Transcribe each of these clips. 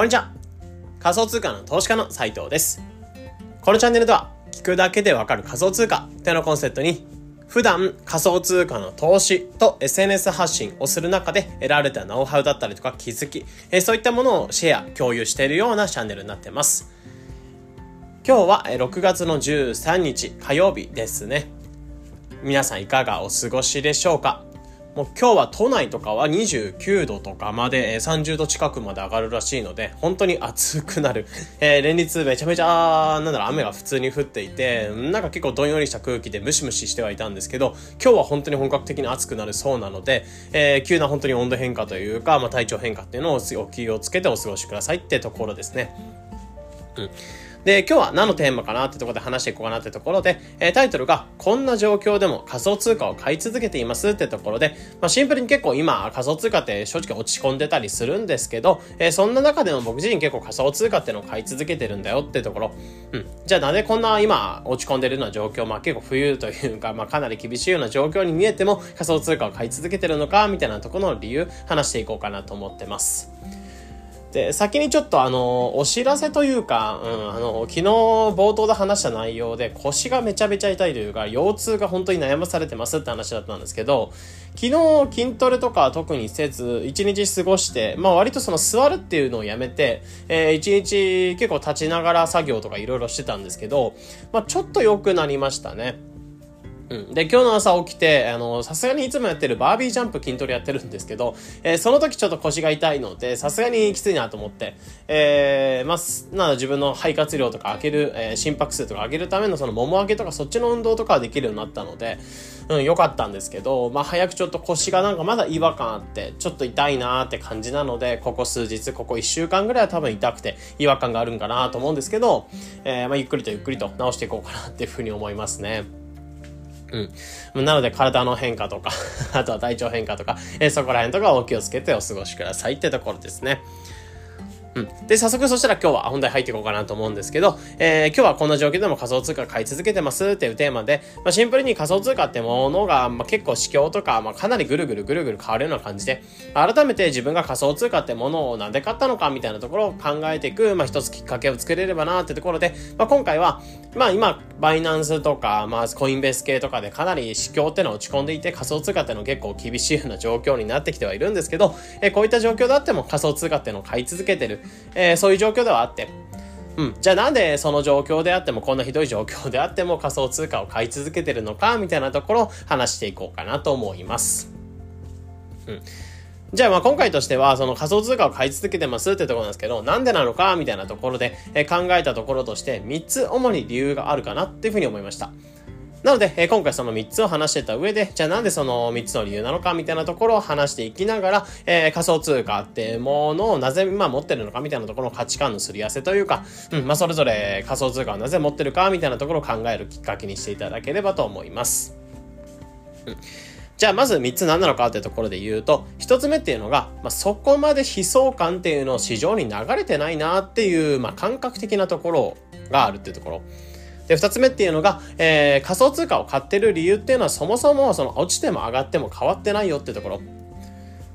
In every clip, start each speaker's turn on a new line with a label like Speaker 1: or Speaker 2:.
Speaker 1: こんにちは。仮想通貨の投資家の斉藤です。このチャンネルでは、聞くだけでわかる仮想通貨ってのコンセプトに、普段仮想通貨の投資と SNS 発信をする中で得られたノウハウだったりとか気づき、えそういったものをシェア、共有しているようなチャンネルになってます。今日は6月の13日火曜日ですね。皆さんいかがお過ごしでしょうか？もう今日は都内とかは29度とかまで、え30度近くまで上がるらしいので、本当に暑くなる。えー、連日めちゃめちゃ、なんだろう、雨が普通に降っていて、なんか結構どんよりした空気でムシムシしてはいたんですけど、今日は本当に本格的に暑くなるそうなので、えー、急な本当に温度変化というか、まあ、体調変化っていうのをお気をつけてお過ごしくださいってところですね。うん。で、今日は何のテーマかなってところで話していこうかなってところで、え、タイトルが、こんな状況でも仮想通貨を買い続けていますってところで、まあ、シンプルに結構今仮想通貨って正直落ち込んでたりするんですけど、え、そんな中でも僕自身結構仮想通貨ってのを買い続けてるんだよってところ、うん。じゃあなぜこんな今落ち込んでるような状況、まあ結構冬というか、まあかなり厳しいような状況に見えても仮想通貨を買い続けてるのか、みたいなところの理由話していこうかなと思ってます。で、先にちょっとあの、お知らせというか、うん、あの、昨日冒頭で話した内容で腰がめちゃめちゃ痛いというか、腰痛が本当に悩まされてますって話だったんですけど、昨日筋トレとか特にせず、一日過ごして、まあ割とその座るっていうのをやめて、えー、一日結構立ちながら作業とかいろいろしてたんですけど、まあちょっと良くなりましたね。うん。で、今日の朝起きて、あの、さすがにいつもやってるバービージャンプ筋トレやってるんですけど、えー、その時ちょっと腰が痛いので、さすがにきついなと思って、えー、まあ、な自分の肺活量とか上げる、えー、心拍数とか上げるためのそのもも上げとかそっちの運動とかはできるようになったので、うん、良かったんですけど、まあ、早くちょっと腰がなんかまだ違和感あって、ちょっと痛いなーって感じなので、ここ数日、ここ1週間ぐらいは多分痛くて違和感があるんかなと思うんですけど、えー、まあ、ゆっくりとゆっくりと直していこうかなっていうふうに思いますね。うん。なので体の変化とか あとは体調変化とか、えー、そこら辺とかお気をつけてお過ごしくださいってところですね。うん。で、早速そしたら今日は本題入っていこうかなと思うんですけど、えー、今日はこんな状況でも仮想通貨買い続けてますっていうテーマで、まあ、シンプルに仮想通貨ってものが、まあ、結構市況とか、まあ、かなりぐるぐるぐるぐる変わるような感じで、改めて自分が仮想通貨ってものをなんで買ったのかみたいなところを考えていく、まあ、一つきっかけを作れればなってところで、まあ、今回は、まあ今、バイナンスとか、まあコインベース系とかでかなり市況ってのは落ち込んでいて仮想通貨っての結構厳しいような状況になってきてはいるんですけど、えー、こういった状況であっても仮想通貨ってのを買い続けてる、えー、そういう状況ではあって、うん。じゃあなんでその状況であっても、こんなひどい状況であっても仮想通貨を買い続けてるのか、みたいなところを話していこうかなと思います。うん。じゃあまあ今回としては、その仮想通貨を買い続けてますってところなんですけど、なんでなのかみたいなところで、え考えたところとして、3つ主に理由があるかなっていうふうに思いました。なので、えー、今回その3つを話してた上で、じゃあなんでその3つの理由なのかみたいなところを話していきながら、えー、仮想通貨ってものをなぜ今持ってるのかみたいなところの価値観のすり合わせというか、うん、まあそれぞれ仮想通貨をなぜ持ってるかみたいなところを考えるきっかけにしていただければと思います。うんじゃあまず3つ何なのかっていうところで言うと、1つ目っていうのが、まあ、そこまで悲壮感っていうのを市場に流れてないなっていう、まあ、感覚的なところがあるっていうところ。で、二つ目っていうのが、えー、仮想通貨を買ってる理由っていうのはそもそもその落ちても上がっても変わってないよってところ。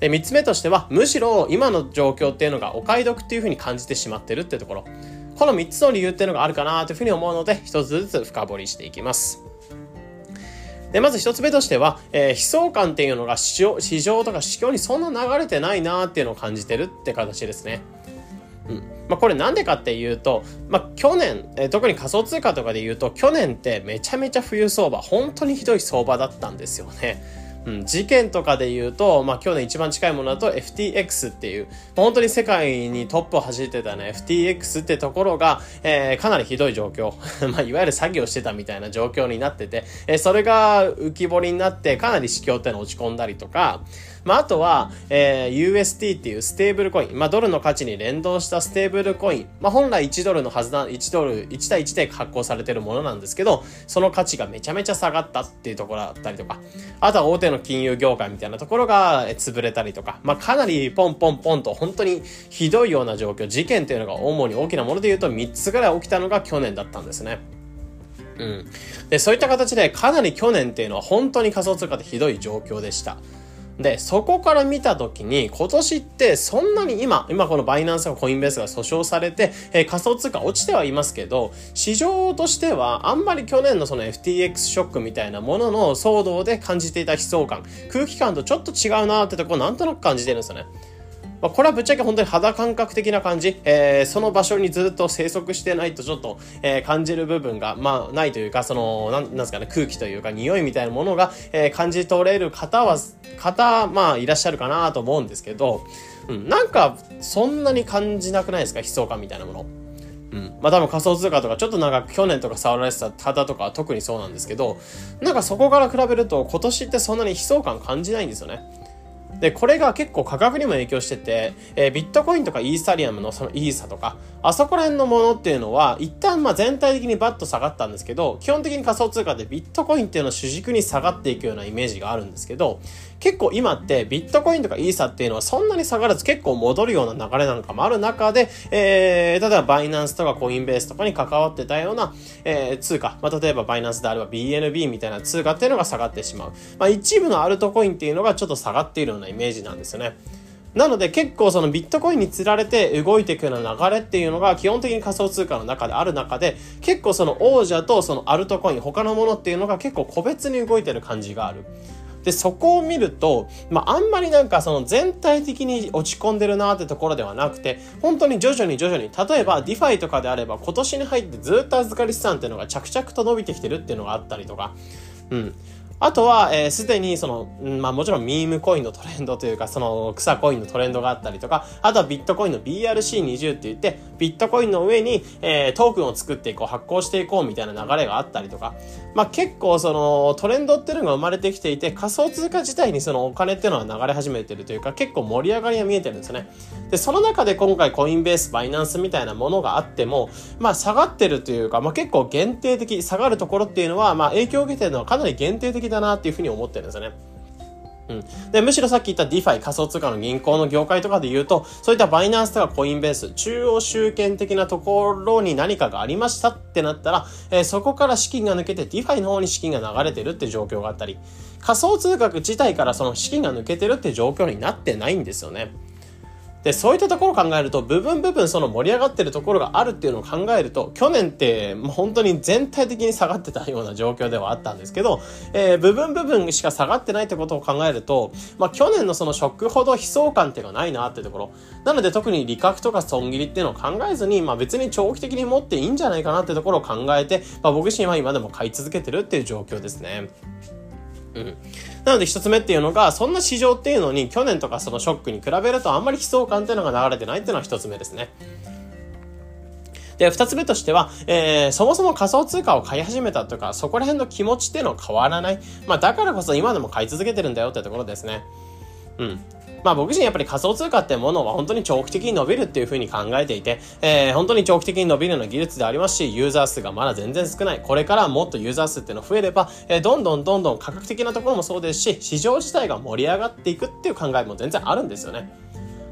Speaker 1: で、三つ目としては、むしろ今の状況っていうのがお買い得っていうふうに感じてしまってるってところ。この三つの理由っていうのがあるかなというふうに思うので、一つずつ深掘りしていきます。で、まず一つ目としては、えー、悲壮感っていうのが市場市場とか市況にそんな流れてないなっていうのを感じてるって形ですね。うん。まあ、これなんでかっていうと、まあ、去年、えー、特に仮想通貨とかで言うと、去年ってめちゃめちゃ冬相場、本当にひどい相場だったんですよね。うん、事件とかで言うと、まあ、去年一番近いものだと FTX っていう、本当に世界にトップを走ってたね、FTX ってところが、えー、かなりひどい状況。まあ、いわゆる詐欺をしてたみたいな状況になってて、えー、それが浮き彫りになって、かなり市況っての落ち込んだりとか、まあ、あとは、えー、UST っていうステーブルコイン。まあ、ドルの価値に連動したステーブルコイン。まあ、本来1ドルのはずな、1ドル、1対1で発行されてるものなんですけど、その価値がめちゃめちゃ下がったっていうところだったりとか、あとは大手の金融業界みたいなところが潰れたりとか、まあ、かなりポンポンポンと本当にひどいような状況、事件っていうのが主に大きなもので言うと3つぐらい起きたのが去年だったんですね。うん。で、そういった形でかなり去年っていうのは本当に仮想通貨でひどい状況でした。で、そこから見たときに、今年ってそんなに今、今このバイナンスがコインベースが訴訟されて、えー、仮想通貨落ちてはいますけど、市場としてはあんまり去年のその FTX ショックみたいなものの騒動で感じていた悲壮感、空気感とちょっと違うなってとこなんとなく感じてるんですよね。まあ、これはぶっちゃけ本当に肌感覚的な感じ、えー、その場所にずっと生息してないとちょっと、えー、感じる部分が、まあ、ないというか、その、なんなんですかね、空気というか、匂いみたいなものが、えー、感じ取れる方は、方、まあ、いらっしゃるかなと思うんですけど、うん、なんか、そんなに感じなくないですか？悲壮感みたいなもの。うん。まあ多分仮想通貨とかちょっと長く去年とか触られてた方とかは特にそうなんですけど、なんかそこから比べると今年ってそんなに悲壮感感じないんですよね。で、これが結構価格にも影響してて、えー、ビットコインとかイーサリアムのそのイーサとか、あそこら辺のものっていうのは、一旦まあ全体的にバッと下がったんですけど、基本的に仮想通貨でビットコインっていうのを主軸に下がっていくようなイメージがあるんですけど、結構今ってビットコインとかイーサっていうのはそんなに下がらず結構戻るような流れなんかもある中で、えー、例えばバイナンスとかコインベースとかに関わってたような、えー、通貨、まあ、例えばバイナンスであれば BNB みたいな通貨っていうのが下がってしまう。まあ、一部のアルトコインっていうのがちょっと下がっているようなイメージなんですよね。なので結構そのビットコインにつられて動いていくような流れっていうのが基本的に仮想通貨の中である中で結構その王者とそのアルトコイン他のものっていうのが結構個別に動いてる感じがある。で、そこを見ると、まあ、あんまりなんかその全体的に落ち込んでるなってところではなくて、本当に徐々に徐々に、例えば DeFi とかであれば今年に入ってずっと預かり資産っていうのが着々と伸びてきてるっていうのがあったりとか、うん。あとは、えー、すでにその、まあもちろんミームコインのトレンドというか、その草コインのトレンドがあったりとか、あとはビットコインの BRC20 って言って、ビットコインの上に、えー、トークンを作っていこう、発行していこうみたいな流れがあったりとか、まあ結構そのトレンドっていうのが生まれてきていて、仮想通貨自体にそのお金っていうのは流れ始めてるというか、結構盛り上がりが見えてるんですよね。で、その中で今回コインベース、バイナンスみたいなものがあっても、まあ下がってるというか、まあ結構限定的、下がるところっていうのは、まあ影響を受けてるのはかなり限定的だなっていうふうに思ってるんですよね。うん。で、むしろさっき言った DeFi 仮想通貨の銀行の業界とかで言うと、そういったバイナンスとかコインベース、中央集権的なところに何かがありましたってなったら、えー、そこから資金が抜けて DeFi の方に資金が流れてるって状況があったり、仮想通貨自体からその資金が抜けてるって状況になってないんですよね。で、そういったところを考えると、部分部分その盛り上がってるところがあるっていうのを考えると、去年ってもう本当に全体的に下がってたような状況ではあったんですけど、えー、部分部分しか下がってないってことを考えると、まあ去年のそのショックほど悲壮感っていうのはないなってところ。なので特に利確とか損切りっていうのを考えずに、まあ別に長期的に持っていいんじゃないかなってところを考えて、まあ僕自身は今でも買い続けてるっていう状況ですね。うん。なので一つ目っていうのが、そんな市場っていうのに去年とかそのショックに比べるとあんまり悲壮感っていうのが流れてないっていうのは一つ目ですね。で、二つ目としては、えー、そもそも仮想通貨を買い始めたとか、そこら辺の気持ちっていうのは変わらない。まあ、だからこそ今でも買い続けてるんだよってところですね。うん。まあ僕自身やっぱり仮想通貨ってものは本当に長期的に伸びるっていうふうに考えていて、えー、本当に長期的に伸びるような技術でありますし、ユーザー数がまだ全然少ない。これからもっとユーザー数っていうの増えれば、えー、どんどんどんどん価格的なところもそうですし、市場自体が盛り上がっていくっていう考えも全然あるんですよね。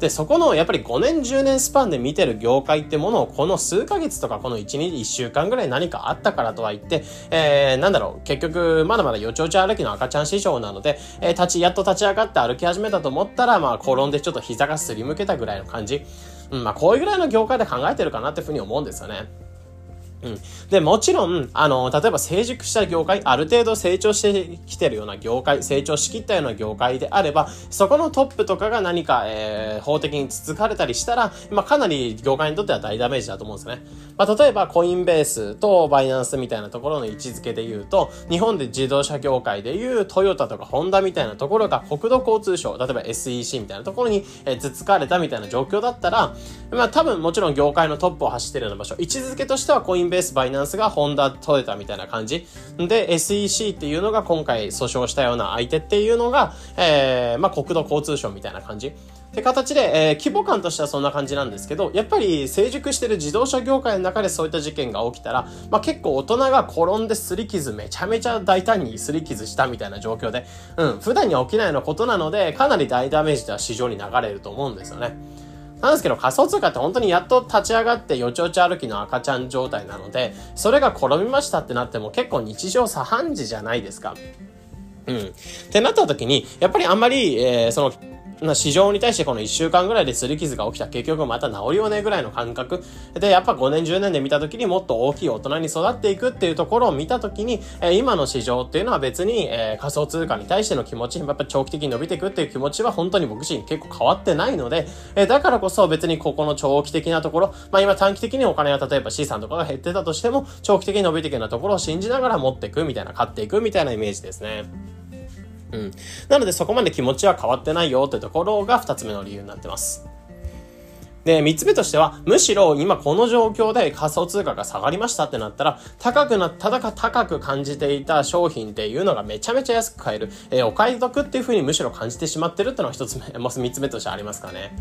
Speaker 1: で、そこのやっぱり5年10年スパンで見てる業界ってものをこの数ヶ月とかこの1、日、1週間ぐらい何かあったからとは言って、えー、なんだろう、結局まだまだよちよち歩きの赤ちゃん市場なので、えー、立ち、やっと立ち上がって歩き始めたと思ったら、まあ転んでちょっと膝がすりむけたぐらいの感じ。うん、まあこういうぐらいの業界で考えてるかなっていうふうに思うんですよね。うん。で、もちろん、あの、例えば成熟した業界、ある程度成長してきてるような業界、成長しきったような業界であれば、そこのトップとかが何か、えー、法的につつかれたりしたら、まあ、かなり業界にとっては大ダメージだと思うんですね。まあ、例えば、コインベースとバイナンスみたいなところの位置づけで言うと、日本で自動車業界でいうトヨタとかホンダみたいなところが国土交通省、例えば SEC みたいなところに、えー、つつかれたみたいな状況だったら、まあ、多分もちろん業界のトップを走ってるような場所、位置づけとしてはコインベース、バイナンスがホンダ、トヨタみたいな感じ。で、SEC っていうのが今回訴訟したような相手っていうのが、えー、まあ、国土交通省みたいな感じ。って形で、えー、規模感としてはそんな感じなんですけど、やっぱり成熟してる自動車業界の中でそういった事件が起きたら、まあ、結構大人が転んで擦り傷めちゃめちゃ大胆に擦り傷したみたいな状況で、うん、普段には起きないようなことなので、かなり大ダメージでは市場に流れると思うんですよね。なんですけど仮想通貨って本当にやっと立ち上がってよちよち歩きの赤ちゃん状態なので、それが転びましたってなっても結構日常茶飯事じゃないですか。うん。ってなった時に、やっぱりあんまり、えー、その、な市場に対してこの1週間ぐらいで擦り傷が起きた結局また治りよねぐらいの感覚でやっぱ5年10年で見た時にもっと大きい大人に育っていくっていうところを見た時に、今の市場っていうのは別に、仮想通貨に対しての気持ちやっぱ長期的に伸びていくっていう気持ちは本当に僕自身結構変わってないので、だからこそ別にここの長期的なところまあ今短期的にお金は例えば資産とかが減ってたとしても長期的に伸びていくようなところを信じながら持っていくみたいな買っていくみたいなイメージですね。うん。なのでそこまで気持ちは変わってないよってところが二つ目の理由になってます。で、三つ目としては、むしろ今この状況で仮想通貨が下がりましたってなったら、高くな、ただか高く感じていた商品っていうのがめちゃめちゃ安く買える、えー、お買い得っていう風にむしろ感じてしまってるってのが一つ目、もう三つ目としてありますかね。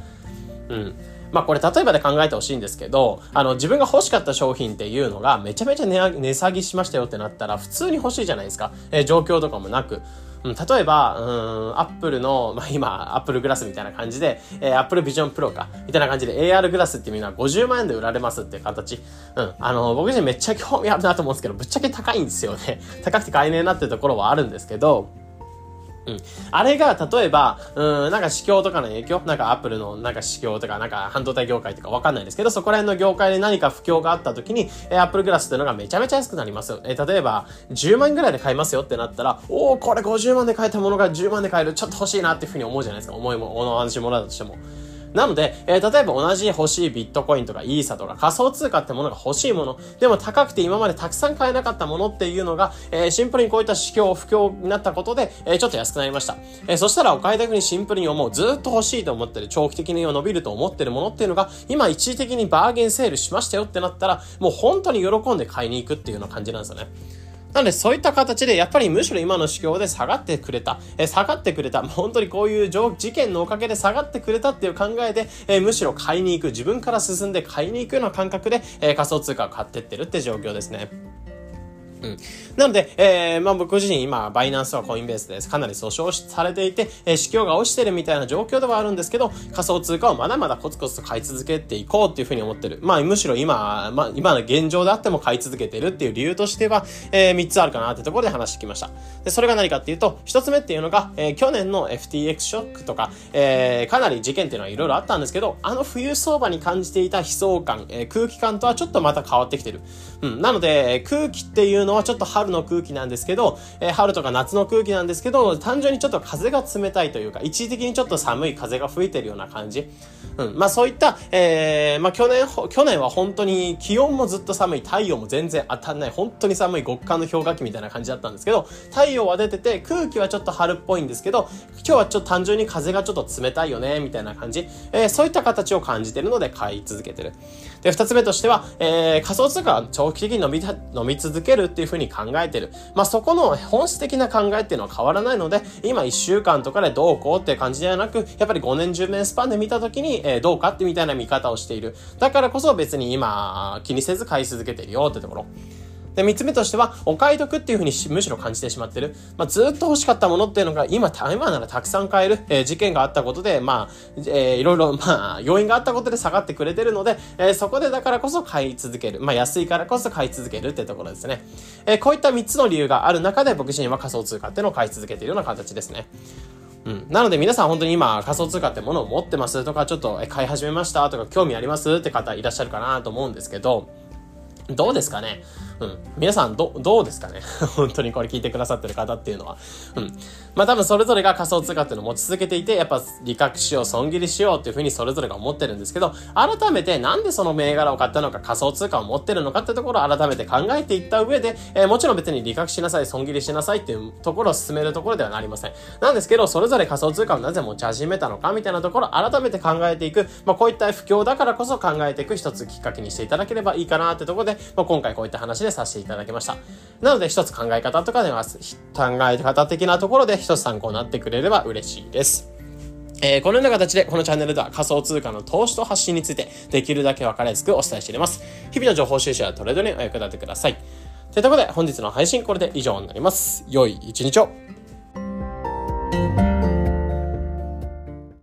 Speaker 1: うん。まあこれ例えばで考えてほしいんですけど、あの自分が欲しかった商品っていうのがめちゃめちゃ値値下げしましたよってなったら普通に欲しいじゃないですか。えー、状況とかもなく。うん、例えば、うん、アップルの、まあ、今、アップルグラスみたいな感じで、えー、アップルビジョンプロか、みたいな感じで AR グラスっていうのは50万円で売られますっていう形。うん、あの、僕自身めっちゃ興味あるなと思うんですけど、ぶっちゃけ高いんですよね。高くて買えねえなってところはあるんですけど、うん。あれが、例えば、うん、なんか市況とかの影響？なんかアップルのなんか市況とか、なんか半導体業界とかわかんないですけど、そこら辺の業界で何か不況があった時に、えー、アップルグラスっていうのがめちゃめちゃ安くなりますよ。えー、例えば、10万円ぐらいで買いますよってなったら、おおこれ50万で買えたものが10万で買える。ちょっと欲しいなっていうふうに思うじゃないですか。思いも、同じものだとしても。なので、えー、例えば同じ欲しいビットコインとかイーサとか仮想通貨ってものが欲しいもの、でも高くて今までたくさん買えなかったものっていうのが、えー、シンプルにこういった市況、不況になったことで、えー、ちょっと安くなりました。えー、そしたらお買い得にシンプルに思う、ずっと欲しいと思ってる、長期的に伸びると思ってるものっていうのが、今一時的にバーゲンセールしましたよってなったら、もう本当に喜んで買いに行くっていうような感じなんですよね。なので、そういった形で、やっぱりむしろ今の市況で下がってくれた、え下がってくれた、もう本当にこういう事件のおかげで下がってくれたっていう考えで、えむしろ買いに行く、自分から進んで買いに行くような感覚で、え仮想通貨を買ってってるって状況ですね。うん。なので、えー、まあ僕自身今、バイナンスはコインベースです。かなり訴訟されていて、えー、市況が落ちてるみたいな状況ではあるんですけど、仮想通貨をまだまだコツコツと買い続けていこうっていうふうに思ってる。まあむしろ今、まあ今の現状であっても買い続けてるっていう理由としては、えー、3つあるかなってところで話してきました。で、それが何かっていうと、1つ目っていうのが、えー、去年の FTX ショックとか、えー、かなり事件っていうのはいろいろあったんですけど、あの冬相場に感じていた悲壮感、えー、空気感とはちょっとまた変わってきてる。うん。なので、空気っていうのはちょっと春の空気なんですけど、え、春とか夏の空気なんですけど、単純にちょっと風が冷たいというか、一時的にちょっと寒い風が吹いてるような感じ。うん。まあそういった、えー、まあ去年、去年は本当に気温もずっと寒い、太陽も全然当たんない、本当に寒い極寒の氷河期みたいな感じだったんですけど、太陽は出てて、空気はちょっと春っぽいんですけど、今日はちょっと単純に風がちょっと冷たいよね、みたいな感じ。えー、そういった形を感じてるので買い続けてる。で、二つ目としては、えー、仮想通貨長期的に伸び、伸び続けるっていうふうに考えてる。まあ、そこの本質的な考えっていうのは変わらないので、今1週間とかでどうこうって感じではなく、やっぱり5年10年スパンで見た時に、えー、どうかってみたいな見方をしている。だからこそ別に今、気にせず買い続けてるよってところ。で、三つ目としては、お買い得っていうふうにむしろ感じてしまってる。まあ、ずっと欲しかったものっていうのが、今、今ならたくさん買える、えー、事件があったことで、まあ、えー、いろいろ、まあ、要因があったことで下がってくれてるので、えー、そこでだからこそ買い続ける。まあ、安いからこそ買い続けるってところですね。えー、こういった三つの理由がある中で、僕自身は仮想通貨っていうのを買い続けているような形ですね。うん。なので皆さん本当に今仮想通貨ってものを持ってますとか、ちょっと買い始めましたとか、興味ありますって方いらっしゃるかなと思うんですけど、どうですかね？うん。皆さん、ど、どうですかね？本当にこれ聞いてくださってる方っていうのは。うん。まあ多分それぞれが仮想通貨っていうのを持ち続けていて、やっぱ利確しよう、損切りしようっていうふうにそれぞれが思ってるんですけど、改めてなんでその銘柄を買ったのか、仮想通貨を持ってるのかってところを改めて考えていった上で、えー、もちろん別に利確しなさい、損切りしなさいっていうところを進めるところではなりません。なんですけど、それぞれ仮想通貨をなぜ持ち始めたのかみたいなところを改めて考えていく、まあこういった不況だからこそ考えていく一つきっかけにしていただければいいかなってところで、まあ今回こういった話でさせていただきました。なので一つ考え方とかでは、考え方的なところで一つ参考になってくれれば嬉しいです。えー、このような形で、このチャンネルでは仮想通貨の投資と発信について、できるだけ分かりやすくお伝えしています。日々の情報収集やトレードにお役立てください。というころで、本日の配信これで以上になります。良い一日を。